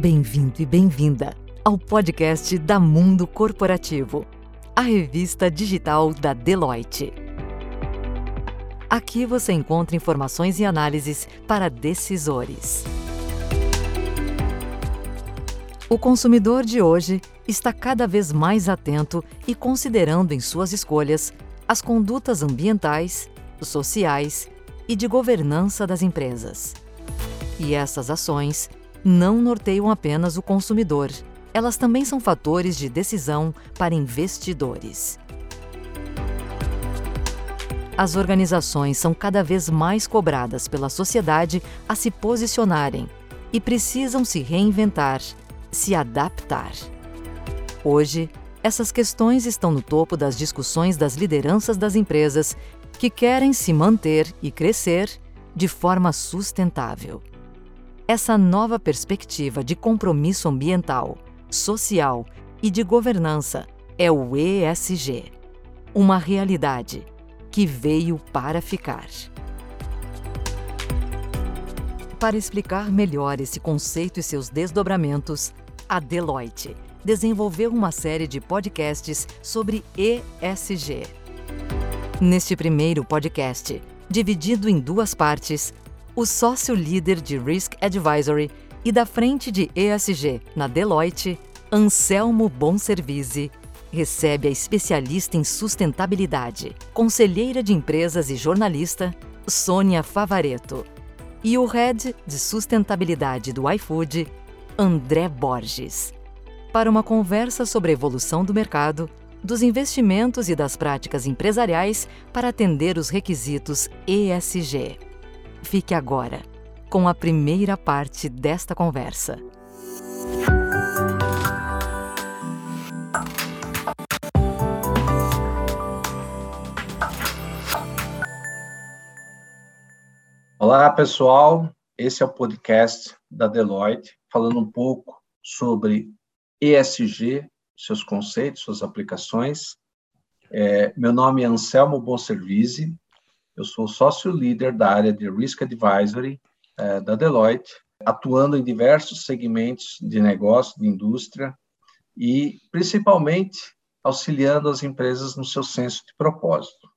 Bem-vindo e bem-vinda ao podcast da Mundo Corporativo, a revista digital da Deloitte. Aqui você encontra informações e análises para decisores. O consumidor de hoje está cada vez mais atento e considerando em suas escolhas as condutas ambientais, sociais e de governança das empresas. E essas ações não norteiam apenas o consumidor, elas também são fatores de decisão para investidores. As organizações são cada vez mais cobradas pela sociedade a se posicionarem e precisam se reinventar, se adaptar. Hoje, essas questões estão no topo das discussões das lideranças das empresas que querem se manter e crescer de forma sustentável. Essa nova perspectiva de compromisso ambiental, social e de governança é o ESG, uma realidade que veio para ficar. Para explicar melhor esse conceito e seus desdobramentos, a Deloitte desenvolveu uma série de podcasts sobre ESG. Neste primeiro podcast, dividido em duas partes, o sócio líder de Risk Advisory e da frente de ESG na Deloitte, Anselmo Bonservice, recebe a especialista em sustentabilidade, conselheira de empresas e jornalista, Sônia Favareto, e o head de sustentabilidade do iFood, André Borges, para uma conversa sobre a evolução do mercado, dos investimentos e das práticas empresariais para atender os requisitos ESG. Fique agora com a primeira parte desta conversa. Olá, pessoal. Esse é o podcast da Deloitte, falando um pouco sobre ESG, seus conceitos, suas aplicações. É, meu nome é Anselmo Bonservice, eu sou sócio líder da área de Risk Advisory é, da Deloitte, atuando em diversos segmentos de negócio, de indústria e principalmente auxiliando as empresas no seu senso de propósito.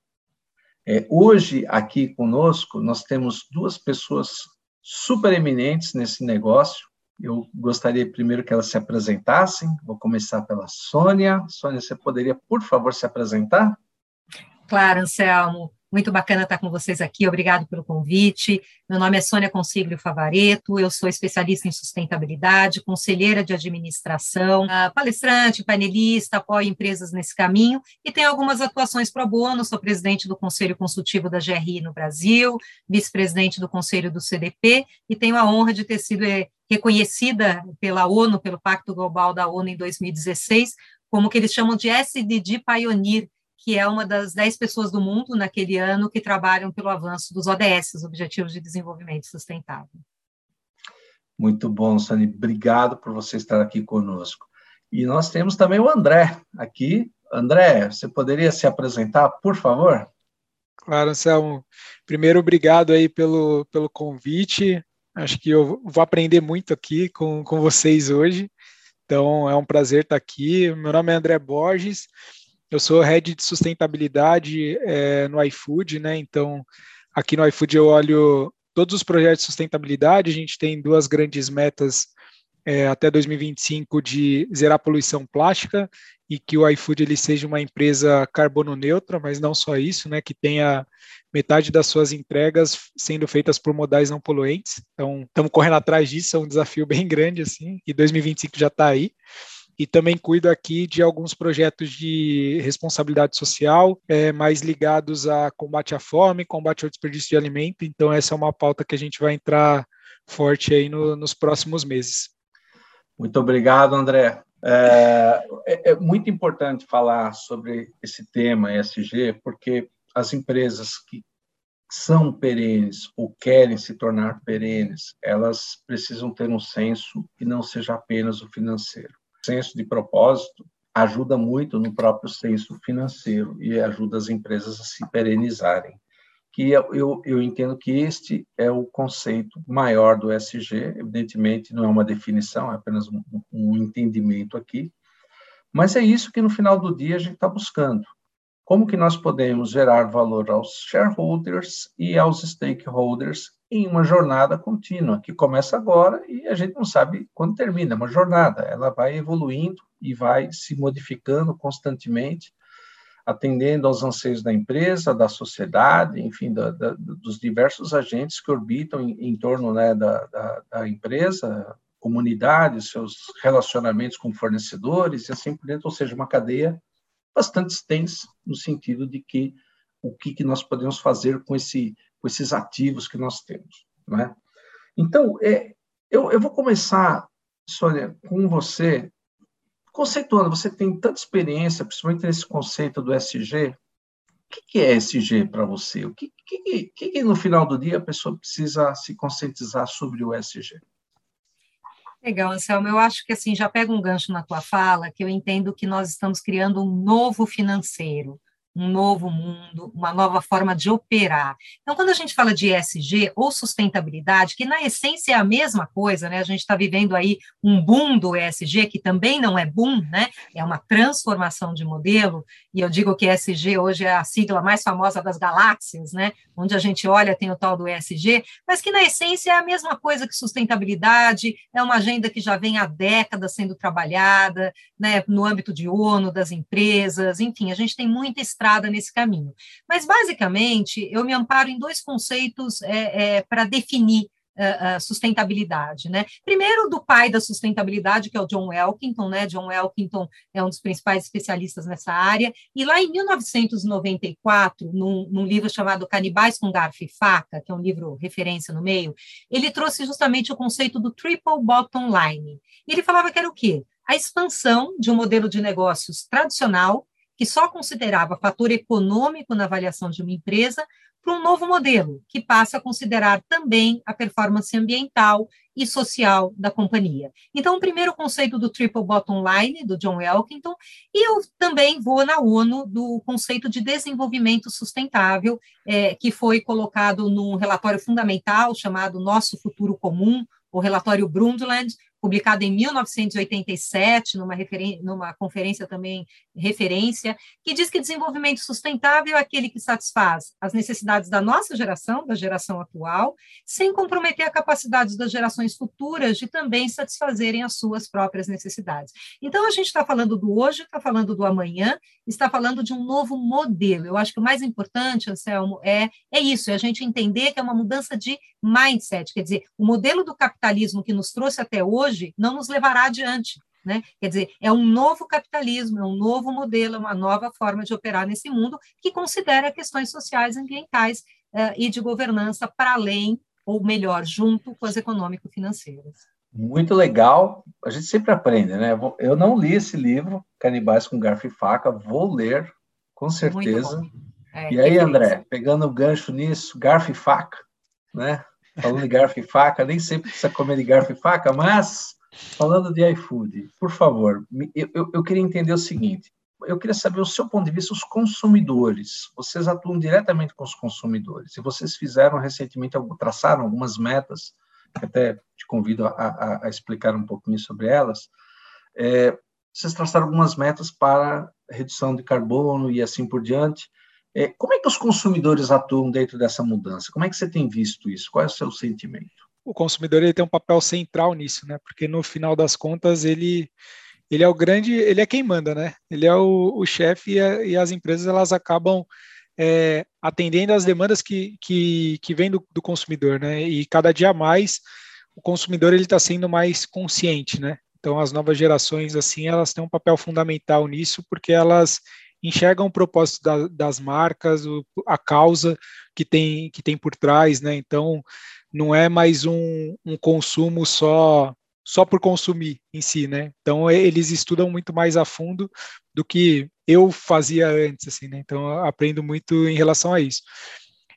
É, hoje, aqui conosco, nós temos duas pessoas super eminentes nesse negócio. Eu gostaria primeiro que elas se apresentassem. Vou começar pela Sônia. Sônia, você poderia, por favor, se apresentar? Claro, Anselmo. Muito bacana estar com vocês aqui, obrigado pelo convite. Meu nome é Sônia Consiglio Favareto, eu sou especialista em sustentabilidade, conselheira de administração, ah, palestrante, painelista, apoio empresas nesse caminho e tenho algumas atuações pro bono, sou presidente do Conselho Consultivo da GRI no Brasil, vice-presidente do Conselho do CDP e tenho a honra de ter sido eh, reconhecida pela ONU, pelo Pacto Global da ONU em 2016, como que eles chamam de SDG Pioneer, que é uma das dez pessoas do mundo naquele ano que trabalham pelo avanço dos ODS, os Objetivos de Desenvolvimento Sustentável. Muito bom, Sani. Obrigado por você estar aqui conosco. E nós temos também o André aqui. André, você poderia se apresentar, por favor? Claro, Anselmo. Primeiro, obrigado aí pelo, pelo convite. Acho que eu vou aprender muito aqui com, com vocês hoje. Então, é um prazer estar aqui. Meu nome é André Borges. Eu sou head de sustentabilidade é, no iFood, né? Então, aqui no iFood eu olho todos os projetos de sustentabilidade. A gente tem duas grandes metas é, até 2025 de zerar a poluição plástica e que o iFood ele seja uma empresa carbono neutra, mas não só isso, né? Que tenha metade das suas entregas sendo feitas por modais não poluentes. Então, estamos correndo atrás disso, é um desafio bem grande assim. E 2025 já está aí e também cuido aqui de alguns projetos de responsabilidade social, é, mais ligados a combate à fome, combate ao desperdício de alimento. Então, essa é uma pauta que a gente vai entrar forte aí no, nos próximos meses. Muito obrigado, André. É, é, é muito importante falar sobre esse tema ESG, porque as empresas que são perenes ou querem se tornar perenes, elas precisam ter um senso que não seja apenas o financeiro senso de propósito ajuda muito no próprio senso financeiro e ajuda as empresas a se perenizarem. que eu, eu, entendo que este é o conceito maior do SG, evidentemente não é uma definição, é apenas um, um entendimento aqui, mas é isso que no final do dia a gente está buscando. Como que nós podemos gerar valor aos shareholders e aos stakeholders em uma jornada contínua, que começa agora e a gente não sabe quando termina, é uma jornada, ela vai evoluindo e vai se modificando constantemente, atendendo aos anseios da empresa, da sociedade, enfim, da, da, dos diversos agentes que orbitam em, em torno né, da, da, empresa, comunidade, seus relacionamentos com fornecedores e assim por dentro, ou seja, uma cadeia bastante extensa no sentido de que o que, que nós podemos fazer com, esse, com esses ativos que nós temos. Né? Então, é, eu, eu vou começar, Sônia, com você, conceituando, você tem tanta experiência, principalmente nesse conceito do SG, o que, que é SG para você? O que, que, que, no final do dia a pessoa precisa se conscientizar sobre o SG? Legal, Anselmo. Eu acho que assim já pega um gancho na tua fala, que eu entendo que nós estamos criando um novo financeiro um novo mundo, uma nova forma de operar. Então, quando a gente fala de ESG ou sustentabilidade, que na essência é a mesma coisa, né? A gente está vivendo aí um boom do ESG, que também não é boom, né? É uma transformação de modelo, e eu digo que ESG hoje é a sigla mais famosa das galáxias, né? Onde a gente olha tem o tal do ESG, mas que na essência é a mesma coisa que sustentabilidade, é uma agenda que já vem há décadas sendo trabalhada, né? No âmbito de ONU, das empresas, enfim, a gente tem muita estrada nesse caminho. Mas, basicamente, eu me amparo em dois conceitos é, é, para definir uh, sustentabilidade, né? Primeiro do pai da sustentabilidade, que é o John Elkington, né? John Elkington é um dos principais especialistas nessa área, e lá em 1994, num, num, livro chamado Canibais com Garfo e Faca, que é um livro referência no meio, ele trouxe justamente o conceito do triple bottom line. Ele falava que era o quê? A expansão de um modelo de negócios tradicional que só considerava fator econômico na avaliação de uma empresa, para um novo modelo, que passa a considerar também a performance ambiental e social da companhia. Então, o primeiro conceito do Triple Bottom Line, do John Elkington, e eu também vou na ONU do conceito de desenvolvimento sustentável, é, que foi colocado num relatório fundamental chamado Nosso Futuro Comum, o relatório Brundtland, publicado em 1987, numa, numa conferência também referência, que diz que desenvolvimento sustentável é aquele que satisfaz as necessidades da nossa geração, da geração atual, sem comprometer a capacidade das gerações futuras de também satisfazerem as suas próprias necessidades. Então, a gente está falando do hoje, está falando do amanhã, está falando de um novo modelo. Eu acho que o mais importante, Anselmo, é, é isso, é a gente entender que é uma mudança de mindset, quer dizer, o modelo do capitalismo que nos trouxe até hoje não nos levará adiante. Né? Quer dizer, é um novo capitalismo, é um novo modelo, é uma nova forma de operar nesse mundo que considera questões sociais, ambientais uh, e de governança para além, ou melhor, junto com as econômico-financeiras. Muito legal. A gente sempre aprende, né? Eu não li esse livro, Canibais com Garfo e Faca, vou ler, com certeza. É, e aí, André, pegando o gancho nisso, garfo e faca, né? Falando de garfo e faca, nem sempre precisa comer de garfo e faca, mas falando de iFood, por favor, eu, eu, eu queria entender o seguinte: eu queria saber o seu ponto de vista, os consumidores. Vocês atuam diretamente com os consumidores. E vocês fizeram recentemente, traçaram algumas metas, que até te convido a, a, a explicar um pouquinho sobre elas. É, vocês traçaram algumas metas para redução de carbono e assim por diante. É, como é que os consumidores atuam dentro dessa mudança? Como é que você tem visto isso? Qual é o seu sentimento? O consumidor ele tem um papel central nisso, né? Porque no final das contas ele ele é o grande, ele é quem manda, né? Ele é o, o chefe e, e, as empresas elas acabam é, atendendo às demandas que, que, que vêm do, do, consumidor, né? E cada dia mais o consumidor ele está sendo mais consciente, né? Então as novas gerações assim elas têm um papel fundamental nisso porque elas enxergam o propósito da, das marcas, o, a causa que tem, que tem por trás, né? Então, não é mais um, um consumo só só por consumir em si, né? Então eles estudam muito mais a fundo do que eu fazia antes, assim, né? Então aprendo muito em relação a isso.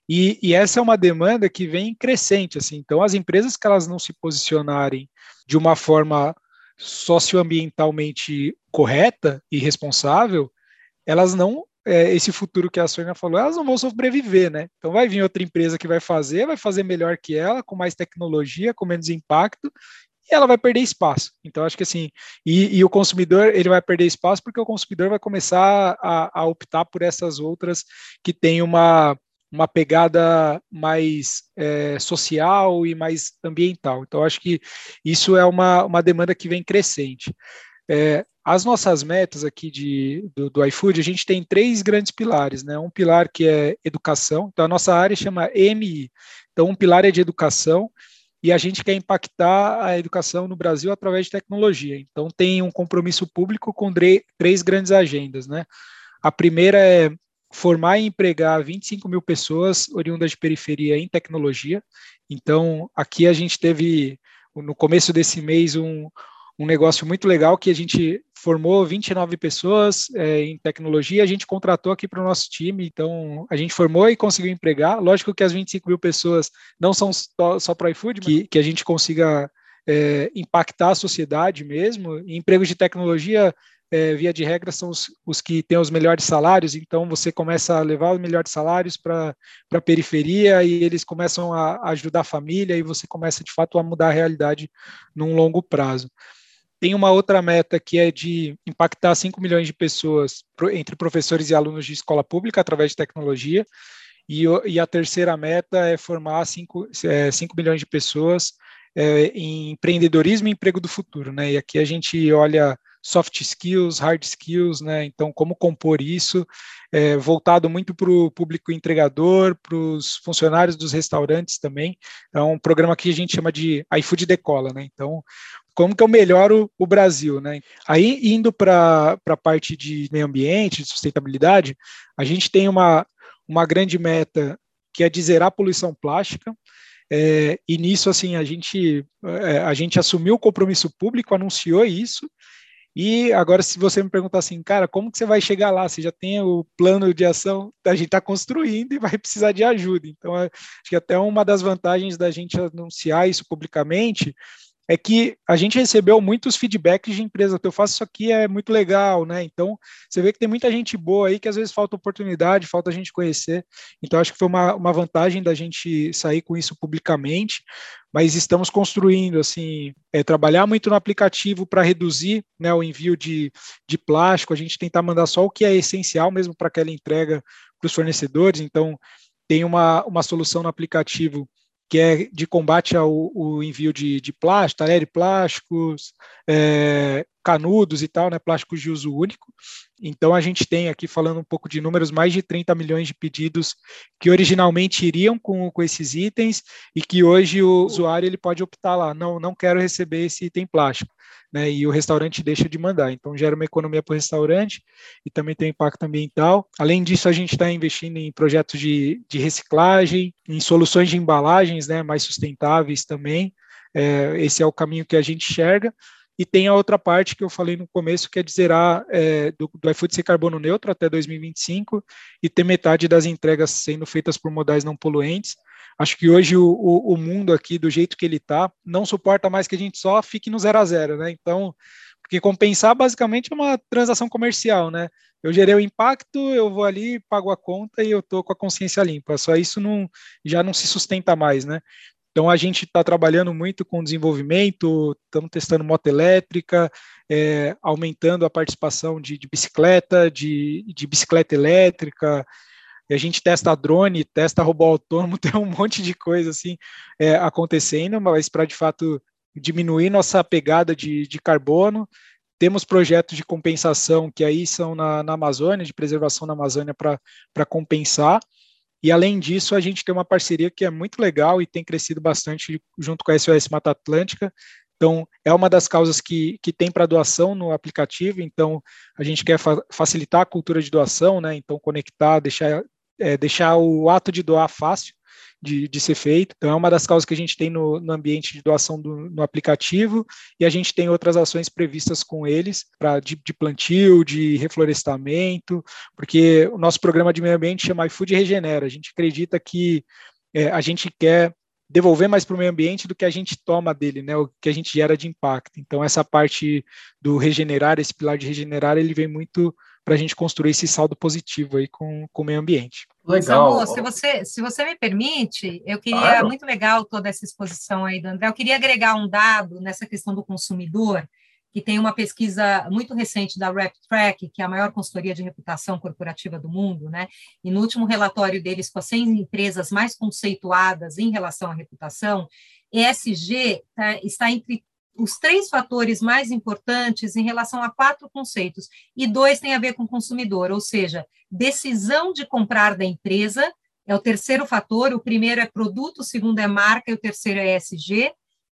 E, e, essa é uma demanda que vem crescente, assim. Então as empresas que elas não se posicionarem de uma forma socioambientalmente correta e responsável, elas não é, esse futuro que a Sônia falou, elas não vão sobreviver, né? Então vai vir outra empresa que vai fazer, vai fazer melhor que ela, com mais tecnologia, com menos impacto, e ela vai perder espaço. Então, acho que assim, e, e, o consumidor ele vai perder espaço porque o consumidor vai começar a, a optar por essas outras que têm uma, uma pegada mais é, social e mais ambiental. Então, acho que isso é uma, uma demanda que vem crescente. É, as nossas metas aqui de, do, do iFood, a gente tem três grandes pilares, né? Um pilar que é educação, então a nossa área chama EMI. Então, um pilar é de educação, e a gente quer impactar a educação no Brasil através de tecnologia. Então, tem um compromisso público com três grandes agendas. Né? A primeira é formar e empregar 25 mil pessoas oriundas de periferia em tecnologia. Então, aqui a gente teve, no começo desse mês, um, um negócio muito legal que a gente formou 29 pessoas é, em tecnologia, a gente contratou aqui para o nosso time, então a gente formou e conseguiu empregar. Lógico que as 25 mil pessoas não são só, só para iFood, que, que a gente consiga é, impactar a sociedade mesmo. E empregos de tecnologia, é, via de regra, são os, os, que têm os melhores salários, então você começa a levar os melhores salários para a periferia e eles começam a, ajudar a família e você começa de fato a mudar a realidade num longo prazo. Tem uma outra meta que é de impactar 5 milhões de pessoas entre professores e alunos de escola pública através de tecnologia. E, e a terceira meta é formar 5, é, 5 milhões de pessoas é, em empreendedorismo e emprego do futuro. Né? E aqui a gente olha soft skills, hard skills, né? Então, como compor isso, é, voltado muito para o público entregador, para os funcionários dos restaurantes também. É um programa que a gente chama de iFood Decola, né? Então, como que eu melhoro o Brasil, né? Aí, indo para a parte de meio ambiente, de sustentabilidade, a gente tem uma, uma grande meta que é de zerar a poluição plástica, é, e nisso, assim, a gente, é, a gente assumiu o compromisso público, anunciou isso, e agora, se você me perguntar assim, cara, como que você vai chegar lá? Você já tem o plano de ação, a gente está construindo e vai precisar de ajuda. Então, acho que até uma das vantagens da gente anunciar isso publicamente é que a gente recebeu muitos feedbacks de empresa, eu faço isso aqui é muito legal, né? Então, você vê que tem muita gente boa aí que às vezes falta oportunidade, falta a gente conhecer. Então, acho que foi uma, uma vantagem da gente sair com isso publicamente, mas estamos construindo, assim, é, trabalhar muito no aplicativo para reduzir né, o envio de, de plástico, a gente tentar mandar só o que é essencial mesmo para aquela entrega para os fornecedores. Então, tem uma, uma solução no aplicativo que é de combate ao, envio de, de plástico, talher plásticos, é, canudos e tal, né, plásticos de uso único. Então a gente tem aqui falando um pouco de números, mais de 30 milhões de pedidos que originalmente iriam com, com esses itens e que hoje o usuário ele pode optar lá, não, não quero receber esse item plástico né, e o restaurante deixa de mandar. Então, gera uma economia para o restaurante e também tem impacto ambiental. Além disso, a gente está investindo em projetos de, de reciclagem, em soluções de embalagens né, mais sustentáveis também. É, esse é o caminho que a gente enxerga. E tem a outra parte que eu falei no começo, que é de zerar é, do, do iFood ser carbono neutro até 2025 e ter metade das entregas sendo feitas por modais não poluentes. Acho que hoje o, o, o mundo aqui, do jeito que ele está, não suporta mais que a gente só fique no zero a zero, né? Então, porque compensar basicamente é uma transação comercial, né? Eu gerei o impacto, eu vou ali, pago a conta e eu tô com a consciência limpa. Só isso não, já não se sustenta mais, né? Então a gente está trabalhando muito com desenvolvimento, estamos testando moto elétrica, é, aumentando a participação de, de bicicleta, de, de, bicicleta elétrica, a gente testa drone, testa robô autônomo, tem um monte de coisa assim é, acontecendo, mas para de fato diminuir nossa pegada de, de, carbono. Temos projetos de compensação que aí são na, na Amazônia, de preservação na Amazônia para compensar. E além disso, a gente tem uma parceria que é muito legal e tem crescido bastante junto com a SOS Mata Atlântica. Então, é uma das causas que, que tem para doação no aplicativo. Então, a gente quer fa facilitar a cultura de doação, né? Então, conectar, deixar é, deixar o ato de doar fácil de, de, ser feito. Então, é uma das causas que a gente tem no, no ambiente de doação do, no aplicativo, e a gente tem outras ações previstas com eles, para de, de, plantio, de reflorestamento, porque o nosso programa de meio ambiente chama iFood Regenera. A gente acredita que é, a gente quer devolver mais para o meio ambiente do que a gente toma dele, né, o que a gente gera de impacto. Então, essa parte do regenerar, esse pilar de regenerar, ele vem muito para a gente construir esse saldo positivo aí com, com o meio ambiente. Legal. Samu, se você, se você me permite, eu queria, claro. muito legal toda essa exposição aí do André, eu queria agregar um dado nessa questão do consumidor, que tem uma pesquisa muito recente da RepTrack, que é a maior consultoria de reputação corporativa do mundo, né? E no último relatório deles, com as 100 empresas mais conceituadas em relação à reputação, ESG tá, está entre os três fatores mais importantes em relação a quatro conceitos, e dois têm a ver com o consumidor, ou seja, decisão de comprar da empresa é o terceiro fator, o primeiro é produto, o segundo é marca e o terceiro é ESG,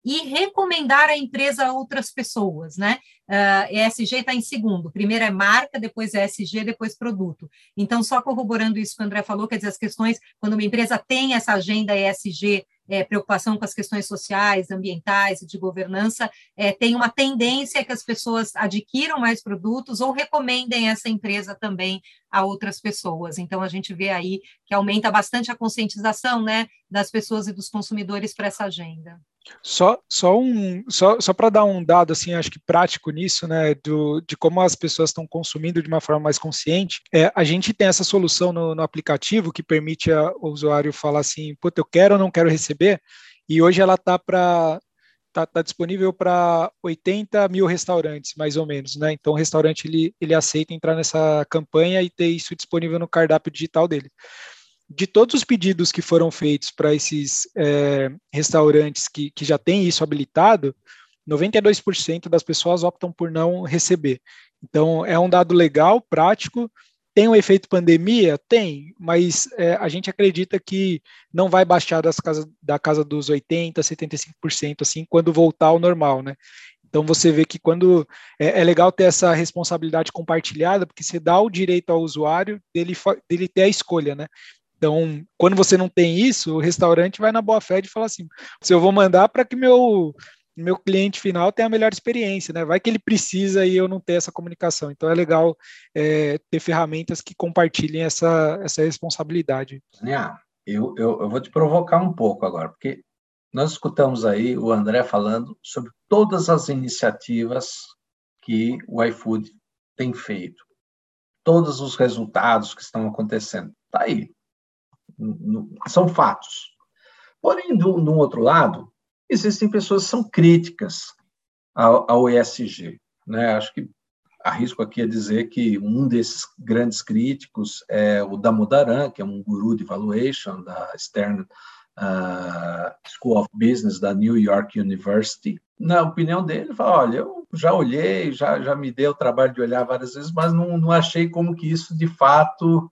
e recomendar a empresa a outras pessoas, né? Uh, ESG está em segundo, primeiro é marca, depois é ESG, depois produto. Então, só corroborando isso que o André falou, quer dizer, as questões, quando uma empresa tem essa agenda ESG, é, preocupação com as questões sociais, ambientais e de governança, é, tem uma tendência que as pessoas adquiram mais produtos ou recomendem essa empresa também a outras pessoas. Então, a gente vê aí que aumenta bastante a conscientização né, das pessoas e dos consumidores para essa agenda. Só, só, um, só, só para dar um dado, assim, acho que prático nisso, né, do, de como as pessoas estão consumindo de uma forma mais consciente, é, a gente tem essa solução no, no aplicativo que permite o usuário falar assim, puta, eu quero ou não quero receber, e hoje ela está para Tá, tá, disponível para 80 mil restaurantes, mais ou menos, né? Então, o restaurante ele, ele aceita entrar nessa campanha e ter isso disponível no cardápio digital dele de todos os pedidos que foram feitos para esses é, restaurantes que, que já têm isso habilitado, 92% das pessoas optam por não receber. Então, é um dado legal, prático. Tem um efeito pandemia? Tem, mas é, a gente acredita que não vai baixar das casa, da casa dos 80%, 75%, assim, quando voltar ao normal, né? Então você vê que quando é, é, legal ter essa responsabilidade compartilhada, porque você dá o direito ao usuário dele, dele ter a escolha, né? Então, quando você não tem isso, o restaurante vai na boa fé de falar assim: se eu vou mandar para que meu meu cliente final tenha a melhor experiência, né? Vai que ele precisa e eu não ter essa comunicação. Então é legal é, ter ferramentas que compartilhem essa, essa responsabilidade. Ah, eu, eu, eu vou te provocar um pouco agora, porque nós escutamos aí o André falando sobre todas as iniciativas que o iFood tem feito, todos os resultados que estão acontecendo. Tá aí, são fatos. Porém, do, do outro lado, existem pessoas que são críticas ao, ao ESG. Né? Acho que arrisco aqui a dizer que um desses grandes críticos é o Damodaran, que é um guru de valuation da Stern uh, School of Business da New York University. Na opinião dele, fala, olha, eu já olhei, já, já me dei o trabalho de olhar várias vezes, mas não, não achei como que isso de fato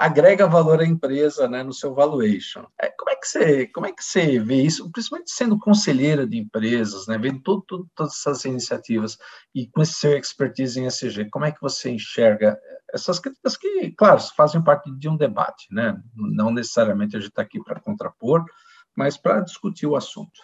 agrega valor à empresa né, no seu valuation. É, como, é que você, como é que você vê isso, principalmente sendo conselheira de empresas, né, vendo tudo, tudo, todas essas iniciativas e com esse seu expertise em ESG, como é que você enxerga essas críticas que, claro, fazem parte de um debate, né? não necessariamente a gente está aqui para contrapor, mas para discutir o assunto.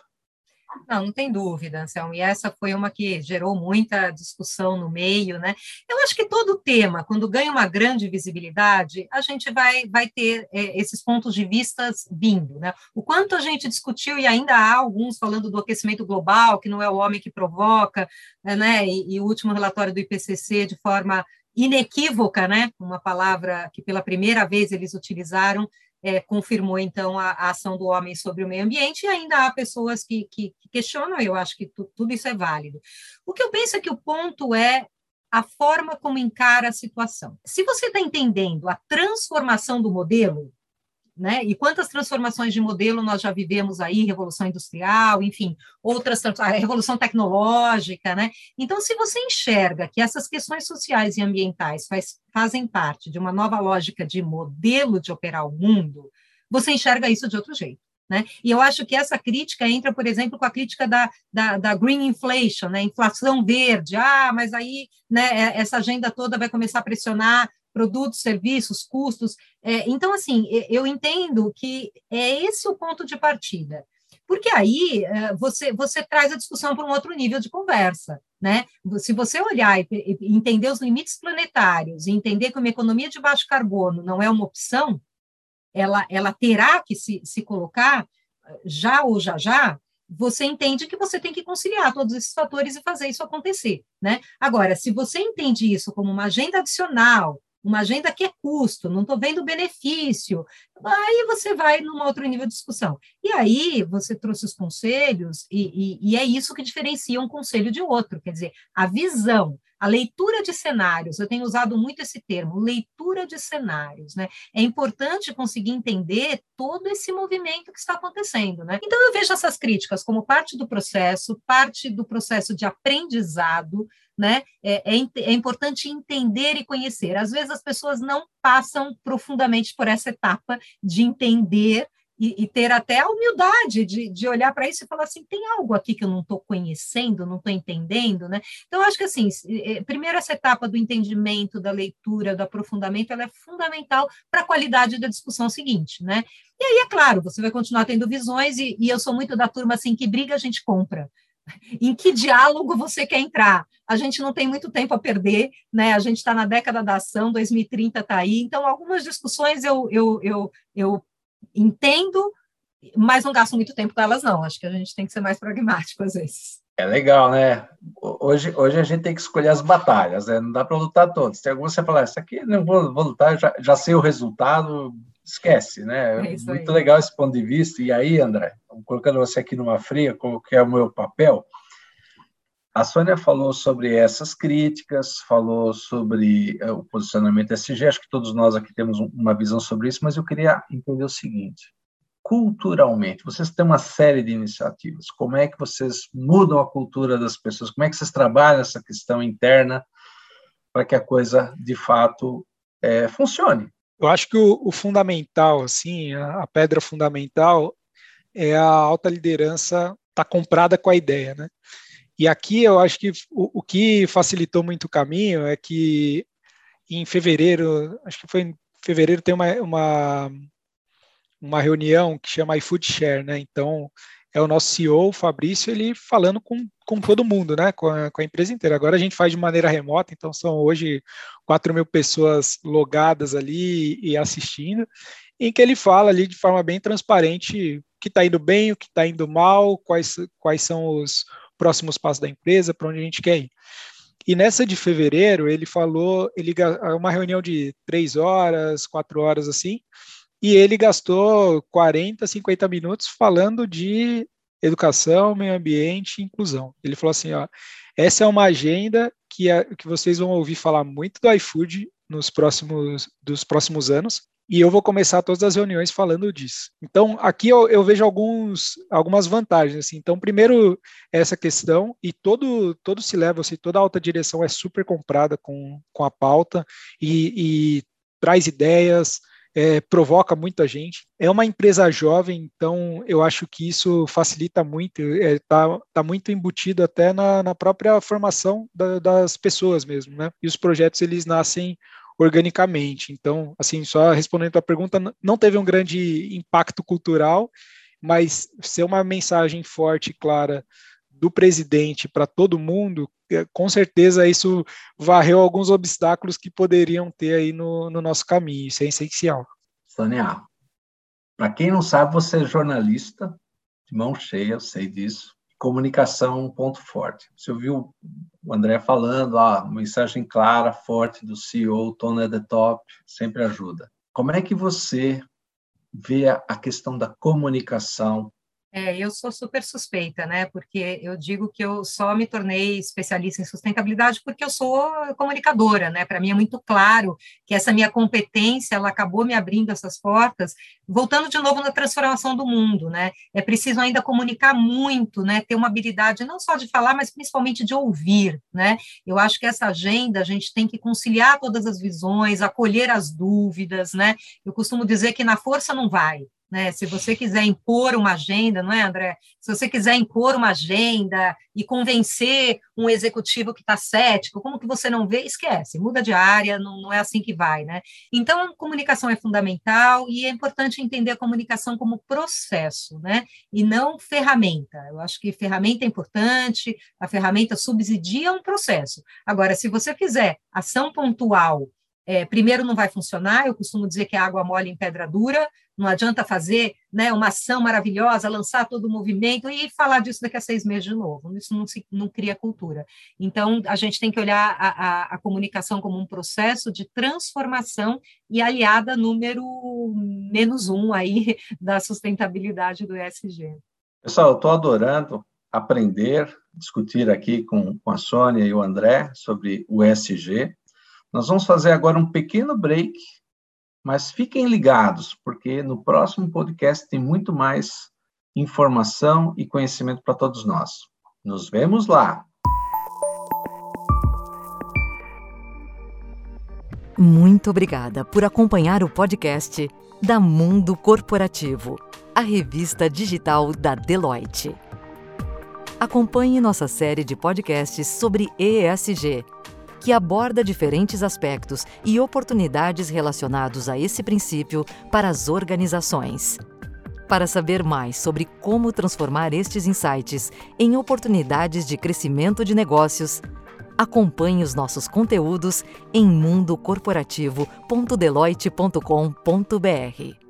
Não, não tem dúvida, Anselmo. E essa foi uma que gerou muita discussão no meio, né? Eu acho que todo tema, quando ganha uma grande visibilidade, a gente vai, vai ter é, esses pontos de vistas vindo, né? O quanto a gente discutiu, e ainda há alguns falando do aquecimento global, que não é o homem que provoca, né? E, e o último relatório do IPCC, de forma inequívoca, né? Uma palavra que pela primeira vez eles utilizaram, é, confirmou então a, a, ação do homem sobre o meio ambiente, e ainda há pessoas que, que, que questionam, eu acho que tu, tudo isso é válido. O que eu penso é que o ponto é a forma como encara a situação. Se você está entendendo a transformação do modelo, né? E quantas transformações de modelo nós já vivemos aí, revolução industrial, enfim, outras a revolução tecnológica, né? Então, se você enxerga que essas questões sociais e ambientais faz, fazem parte de uma nova lógica de modelo de operar o mundo, você enxerga isso de outro jeito. Né? E eu acho que essa crítica entra, por exemplo, com a crítica da, da, da, green inflation, né? inflação verde. Ah, mas aí né, é, essa agenda toda vai começar a pressionar produtos, serviços, custos. É, então, assim, eu entendo que é esse o ponto de partida. Porque aí é, você, você traz a discussão para um outro nível de conversa. Né? Se você olhar e entender os limites planetários e entender que uma economia de baixo carbono não é uma opção, ela, ela terá que se, se colocar já ou já já, você entende que você tem que conciliar todos esses fatores e fazer isso acontecer, né? Agora, se você entende isso como uma agenda adicional, uma agenda que é custo, não estou vendo benefício, aí você vai num outro nível de discussão. E aí você trouxe os conselhos, e, e, e é isso que diferencia um conselho de outro, quer dizer, a visão, a leitura de cenários, eu tenho usado muito esse termo, leitura de cenários, né? É importante conseguir entender todo esse movimento que está acontecendo, né? Então eu vejo essas críticas como parte do processo, parte do processo de aprendizado, né? É, é, é, importante entender e conhecer. Às vezes as pessoas não passam profundamente por essa etapa de entender e, e, ter até a humildade de, de olhar para isso e falar assim, tem algo aqui que eu não estou conhecendo, não estou entendendo, né? Então, acho que assim, eh, primeiro essa etapa do entendimento, da leitura, do aprofundamento, ela é fundamental para a qualidade da discussão seguinte, né? E aí, é claro, você vai continuar tendo visões, e, e eu sou muito da turma assim, que briga a gente compra. Em que diálogo você quer entrar? A gente não tem muito tempo a perder, né? A gente está na década da ação, 2030 está aí, então algumas discussões eu, eu, eu, eu entendo, mas não gasto muito tempo com elas, não. Acho que a gente tem que ser mais pragmático às vezes. É legal, né? Hoje, hoje a gente tem que escolher as batalhas, né? Não dá para lutar todas. Tem algumas que você fala, essa aqui não vou, vou lutar, já, já sei o resultado, esquece, né? É muito aí. legal esse ponto de vista. E aí, André, colocando você aqui numa fria, qual que é o meu papel? A Sônia falou sobre essas críticas, falou sobre eh, o posicionamento SG, acho que todos nós aqui temos uma visão sobre isso, mas eu queria entender o seguinte: culturalmente, vocês têm uma série de iniciativas, como é que vocês mudam a cultura das pessoas, como é que vocês trabalham essa questão interna para que a coisa, de fato, é, funcione? Eu acho que o, o fundamental, assim, a, a pedra fundamental é a alta liderança tá comprada com a ideia, né? E aqui eu acho que o, o, que facilitou muito o caminho é que em fevereiro, acho que foi em fevereiro, tem uma, uma, uma reunião que chama iFood Share, né? Então, é o nosso CEO, o Fabrício, ele falando com, com todo mundo, né? Com a, com a empresa inteira. Agora a gente faz de maneira remota, então são hoje 4 mil pessoas logadas ali e assistindo, em que ele fala ali de forma bem transparente o que está indo bem, o que está indo mal, quais, quais são os, próximos passos da empresa, para onde a gente quer ir. E nessa de fevereiro, ele falou, ele uma reunião de três horas, quatro horas assim, e ele gastou 40, 50 minutos falando de educação, meio ambiente e inclusão. Ele falou assim, ó, essa é uma agenda que, que vocês vão ouvir falar muito do iFood nos próximos dos próximos anos, e eu vou começar todas as reuniões falando disso. Então, aqui eu, eu vejo alguns, algumas vantagens. Assim. Então, primeiro, essa questão, e todo, todo se leva, assim, toda a alta direção é super comprada com, com a pauta e, e traz ideias, é, provoca muita gente. É uma empresa jovem, então eu acho que isso facilita muito, está é, tá, tá muito embutido até na, na própria formação da, das pessoas mesmo, né? E os projetos eles nascem organicamente. Então, assim, só respondendo a pergunta, não teve um grande impacto cultural, mas ser uma mensagem forte e clara do presidente para todo mundo, é, com certeza isso varreu alguns obstáculos que poderiam ter aí no, no nosso caminho. Isso é essencial. Sônia, para quem não sabe, você é jornalista, de mão cheia, eu sei disso comunicação um ponto forte. Você ouviu o André falando, ah, mensagem clara, forte do CEO, tone at the top, sempre ajuda. Como é que você vê a questão da comunicação é, eu sou super suspeita, né? Porque eu digo que eu só me tornei especialista em sustentabilidade porque eu sou comunicadora, né? Para mim é muito claro que essa minha competência ela acabou me abrindo essas portas. Voltando de novo na transformação do mundo, né? É preciso ainda comunicar muito, né? Ter uma habilidade não só de falar, mas principalmente de ouvir, né? Eu acho que essa agenda a gente tem que conciliar todas as visões, acolher as dúvidas, né? Eu costumo dizer que na força não vai, né? Se você quiser impor uma agenda, não é, André? Se você quiser impor uma agenda e convencer um executivo que está cético, como que você não vê? Esquece, muda de área, não, não é assim que vai, né? Então, comunicação é fundamental e é importante entender a comunicação como processo, né? E não ferramenta. Eu acho que ferramenta é importante, a ferramenta subsidia um processo. Agora, se você fizer ação pontual é, primeiro não vai funcionar, eu costumo dizer que é água mole em pedra dura, não adianta fazer né, uma ação maravilhosa, lançar todo o movimento e falar disso daqui a seis meses de novo. Isso não, se, não cria cultura. Então, a gente tem que olhar a, a, a comunicação como um processo de transformação e aliada número menos um aí da sustentabilidade do ESG. Pessoal, eu estou adorando aprender, discutir aqui com, com a Sônia e o André sobre o ESG. Nós vamos fazer agora um pequeno break mas fiquem ligados, porque no próximo podcast tem muito mais informação e conhecimento para todos nós. Nos vemos lá! Muito obrigada por acompanhar o podcast da Mundo Corporativo, a revista digital da Deloitte. Acompanhe nossa série de podcasts sobre ESG que aborda diferentes aspectos e oportunidades relacionados a esse princípio para as organizações. Para saber mais sobre como transformar estes insights em oportunidades de crescimento de negócios, acompanhe os nossos conteúdos em mundocorporativo.deloitte.com.br.